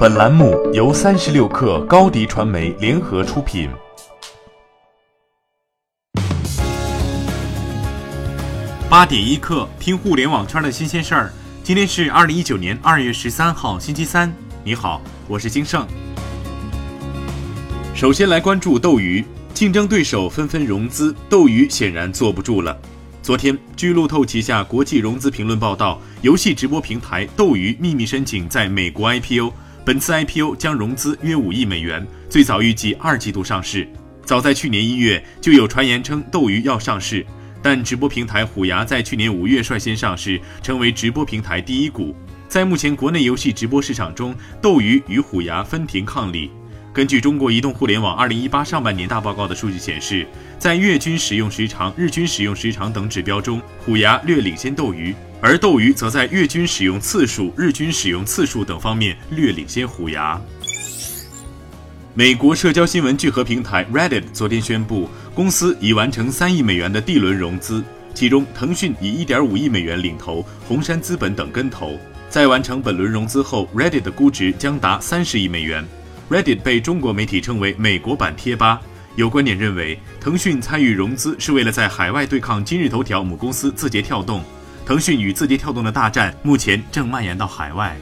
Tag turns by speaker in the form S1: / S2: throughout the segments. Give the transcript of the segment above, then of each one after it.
S1: 本栏目由三十六氪高低传媒联合出品。
S2: 八点一刻，听互联网圈的新鲜事儿。今天是二零一九年二月十三号，星期三。你好，我是金盛。首先来关注斗鱼，竞争对手纷纷融资，斗鱼显然坐不住了。昨天，据路透旗下国际融资评论报道，游戏直播平台斗鱼秘密申请在美国 IPO。本次 IPO 将融资约五亿美元，最早预计二季度上市。早在去年一月，就有传言称斗鱼要上市，但直播平台虎牙在去年五月率先上市，成为直播平台第一股。在目前国内游戏直播市场中，斗鱼与虎牙分庭抗礼。根据中国移动互联网二零一八上半年大报告的数据显示，在月均使用时长、日均使用时长等指标中，虎牙略领先斗鱼。而斗鱼则在月均使用次数、日均使用次数等方面略领先虎牙。美国社交新闻聚合平台 Reddit 昨天宣布，公司已完成三亿美元的 D 轮融资，其中腾讯以一点五亿美元领投，红杉资本等跟投。在完成本轮融资后，Reddit 的估值将达三十亿美元。Reddit 被中国媒体称为“美国版贴吧”。有观点认为，腾讯参与融资是为了在海外对抗今日头条母公司字节跳动。腾讯与字节跳动的大战目前正蔓延到海外。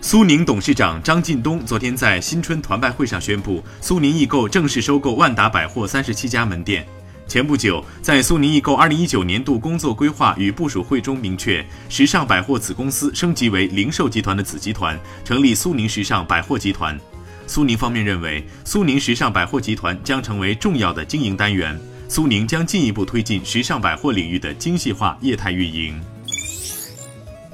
S2: 苏宁董事长张近东昨天在新春团拜会上宣布，苏宁易购正式收购万达百货三十七家门店。前不久，在苏宁易购二零一九年度工作规划与部署会中明确，时尚百货子公司升级为零售集团的子集团，成立苏宁时尚百货集团。苏宁方面认为，苏宁时尚百货集团将成为重要的经营单元。苏宁将进一步推进时尚百货领域的精细化业态运营。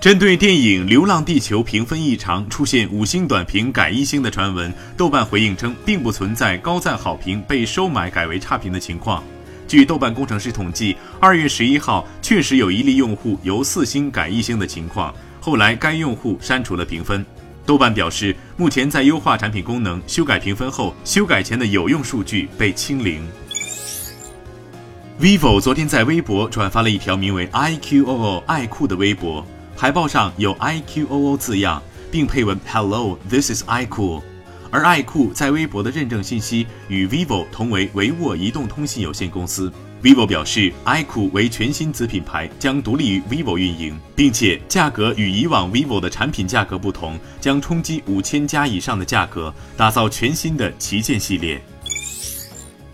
S2: 针对电影《流浪地球》评分异常，出现五星短评改一星的传闻，豆瓣回应称，并不存在高赞好评被收买改为差评的情况。据豆瓣工程师统计，二月十一号确实有一例用户由四星改一星的情况，后来该用户删除了评分。豆瓣表示，目前在优化产品功能、修改评分后，修改前的有用数据被清零。Vivo 昨天在微博转发了一条名为 iQOO 爱酷的微博，海报上有 iQOO 字样，并配文 Hello，this is iQOO。而爱酷在微博的认证信息与 vivo 同为维沃移动通信有限公司。vivo 表示，iQOO 为全新子品牌，将独立于 vivo 运营，并且价格与以往 vivo 的产品价格不同，将冲击五千加以上的价格，打造全新的旗舰系列。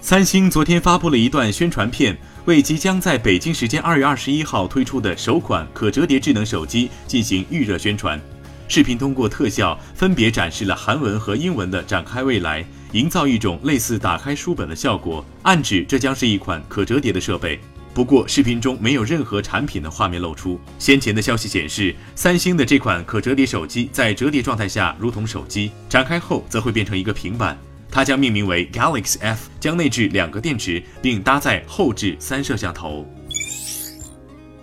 S2: 三星昨天发布了一段宣传片，为即将在北京时间二月二十一号推出的首款可折叠智能手机进行预热宣传。视频通过特效分别展示了韩文和英文的“展开未来”，营造一种类似打开书本的效果，暗指这将是一款可折叠的设备。不过，视频中没有任何产品的画面露出。先前的消息显示，三星的这款可折叠手机在折叠状态下如同手机，展开后则会变成一个平板。它将命名为 Galaxy F，将内置两个电池，并搭载后置三摄像头。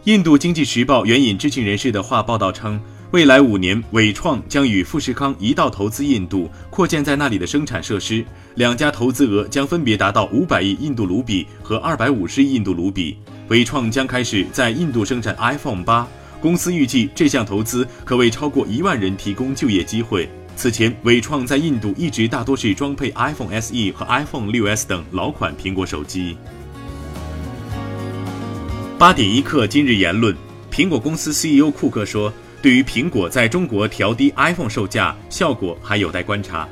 S2: 印度经济时报援引知情人士的话报道称，未来五年，伟创将与富士康一道投资印度，扩建在那里的生产设施。两家投资额将分别达到五百亿印度卢比和二百五十亿印度卢比。伟创将开始在印度生产 iPhone 八，公司预计这项投资可为超过一万人提供就业机会。此前，伟创在印度一直大多是装配 iPhone SE 和 iPhone 6s 等老款苹果手机。八点一刻，今日言论：苹果公司 CEO 库克说，对于苹果在中国调低 iPhone 售价，效果还有待观察。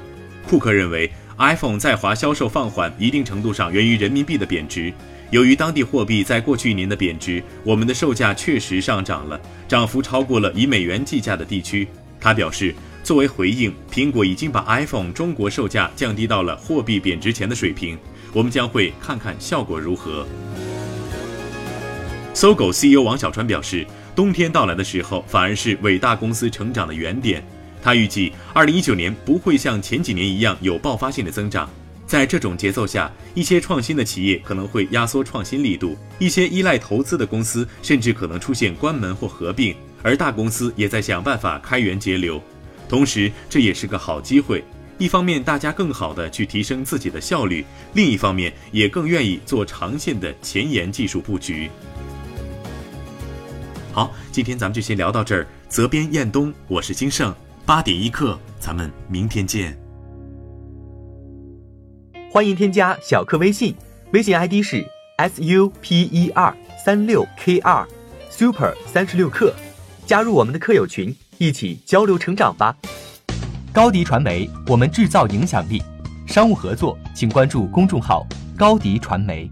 S2: 库克认为，iPhone 在华销售放缓，一定程度上源于人民币的贬值。由于当地货币在过去一年的贬值，我们的售价确实上涨了，涨幅超过了以美元计价的地区。他表示。作为回应，苹果已经把 iPhone 中国售价降低到了货币贬值前的水平。我们将会看看效果如何。搜狗 CEO 王小川表示，冬天到来的时候，反而是伟大公司成长的原点。他预计，2019年不会像前几年一样有爆发性的增长。在这种节奏下，一些创新的企业可能会压缩创新力度，一些依赖投资的公司甚至可能出现关门或合并，而大公司也在想办法开源节流。同时，这也是个好机会。一方面，大家更好的去提升自己的效率；另一方面，也更愿意做长线的前沿技术布局。好，今天咱们就先聊到这儿。责编：彦东，我是金盛。八点一刻，咱们明天见。
S3: 欢迎添加小课微信，微信 ID 是 s u p e r 三六 k 二 super 三十六课，加入我们的课友群，一起交流成长吧。高迪传媒，我们制造影响力。商务合作，请关注公众号高迪传媒。